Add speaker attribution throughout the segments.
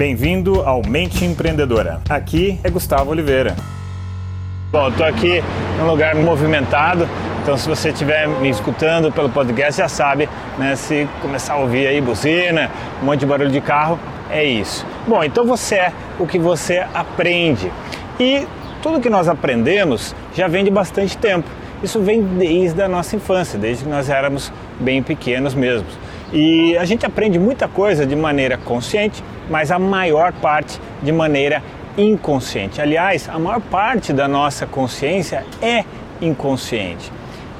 Speaker 1: Bem-vindo ao Mente Empreendedora. Aqui é Gustavo Oliveira. Bom, estou aqui num lugar movimentado, então se você estiver me escutando pelo podcast já sabe, né? Se começar a ouvir aí buzina, um monte de barulho de carro, é isso. Bom, então você é o que você aprende. E tudo que nós aprendemos já vem de bastante tempo. Isso vem desde a nossa infância, desde que nós éramos bem pequenos mesmo. E a gente aprende muita coisa de maneira consciente, mas a maior parte de maneira inconsciente. Aliás, a maior parte da nossa consciência é inconsciente.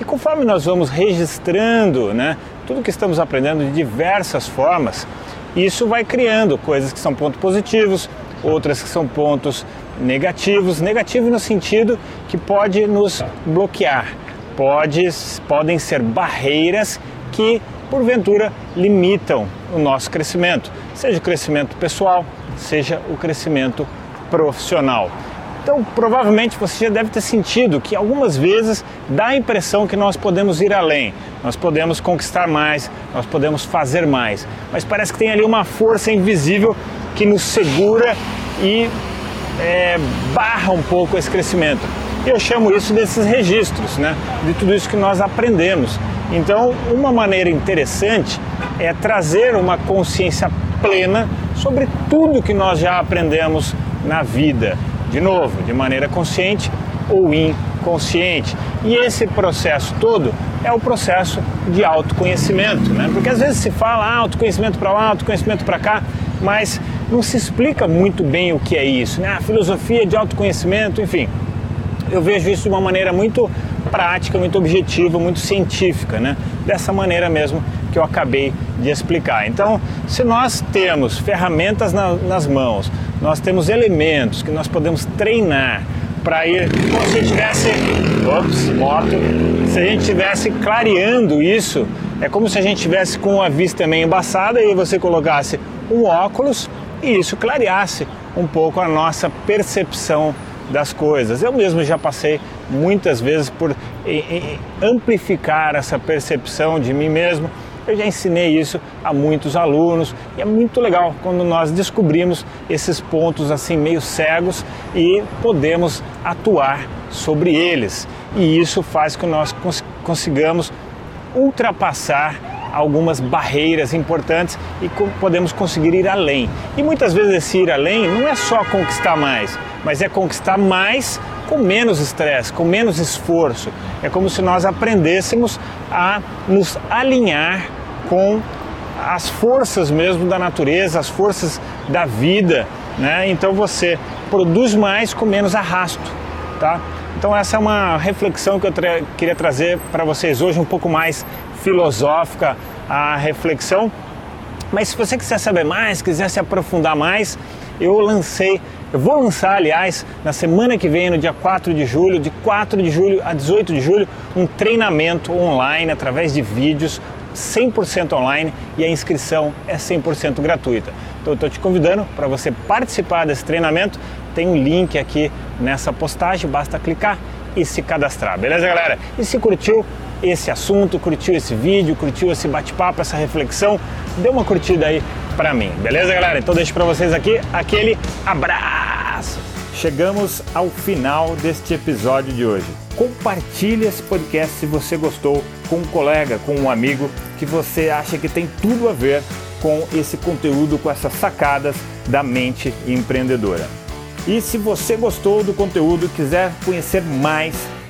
Speaker 1: E conforme nós vamos registrando né, tudo que estamos aprendendo de diversas formas, isso vai criando coisas que são pontos positivos, outras que são pontos negativos. Negativo no sentido que pode nos bloquear, pode, podem ser barreiras que porventura limitam o nosso crescimento, seja o crescimento pessoal, seja o crescimento profissional. Então, provavelmente você já deve ter sentido que algumas vezes dá a impressão que nós podemos ir além, nós podemos conquistar mais, nós podemos fazer mais, mas parece que tem ali uma força invisível que nos segura e é, barra um pouco esse crescimento. Eu chamo isso desses registros, né? de tudo isso que nós aprendemos. Então, uma maneira interessante é trazer uma consciência plena sobre tudo que nós já aprendemos na vida. De novo, de maneira consciente ou inconsciente. E esse processo todo é o processo de autoconhecimento, né? Porque às vezes se fala ah, autoconhecimento para lá, autoconhecimento para cá, mas não se explica muito bem o que é isso, né? A filosofia de autoconhecimento, enfim. Eu vejo isso de uma maneira muito prática, muito objetiva, muito científica, né? Dessa maneira mesmo que eu acabei de explicar. Então, se nós temos ferramentas na, nas mãos, nós temos elementos que nós podemos treinar para ir, como se tivesse, ops, moto, se a gente estivesse clareando isso, é como se a gente tivesse com a vista meio embaçada e você colocasse um óculos e isso clareasse um pouco a nossa percepção das coisas. Eu mesmo já passei muitas vezes por amplificar essa percepção de mim mesmo. Eu já ensinei isso a muitos alunos e é muito legal quando nós descobrimos esses pontos assim meio cegos e podemos atuar sobre eles. E isso faz com que nós consigamos ultrapassar algumas barreiras importantes e podemos conseguir ir além. E muitas vezes esse ir além não é só conquistar mais, mas é conquistar mais com menos estresse, com menos esforço. É como se nós aprendêssemos a nos alinhar com as forças mesmo da natureza, as forças da vida, né? Então você produz mais com menos arrasto, tá? Então essa é uma reflexão que eu tra queria trazer para vocês hoje um pouco mais filosófica a reflexão. Mas se você quiser saber mais, quiser se aprofundar mais, eu lancei, eu vou lançar, aliás, na semana que vem, no dia 4 de julho, de 4 de julho a 18 de julho, um treinamento online através de vídeos 100% online e a inscrição é 100% gratuita. Então eu estou te convidando para você participar desse treinamento. Tem um link aqui nessa postagem, basta clicar e se cadastrar, beleza, galera? E se curtiu, esse assunto, curtiu esse vídeo, curtiu esse bate-papo, essa reflexão, dê uma curtida aí para mim, beleza, galera? Então deixo para vocês aqui aquele abraço. Chegamos ao final deste episódio de hoje. Compartilhe esse podcast se você gostou com um colega, com um amigo que você acha que tem tudo a ver com esse conteúdo, com essas sacadas da mente empreendedora. E se você gostou do conteúdo, quiser conhecer mais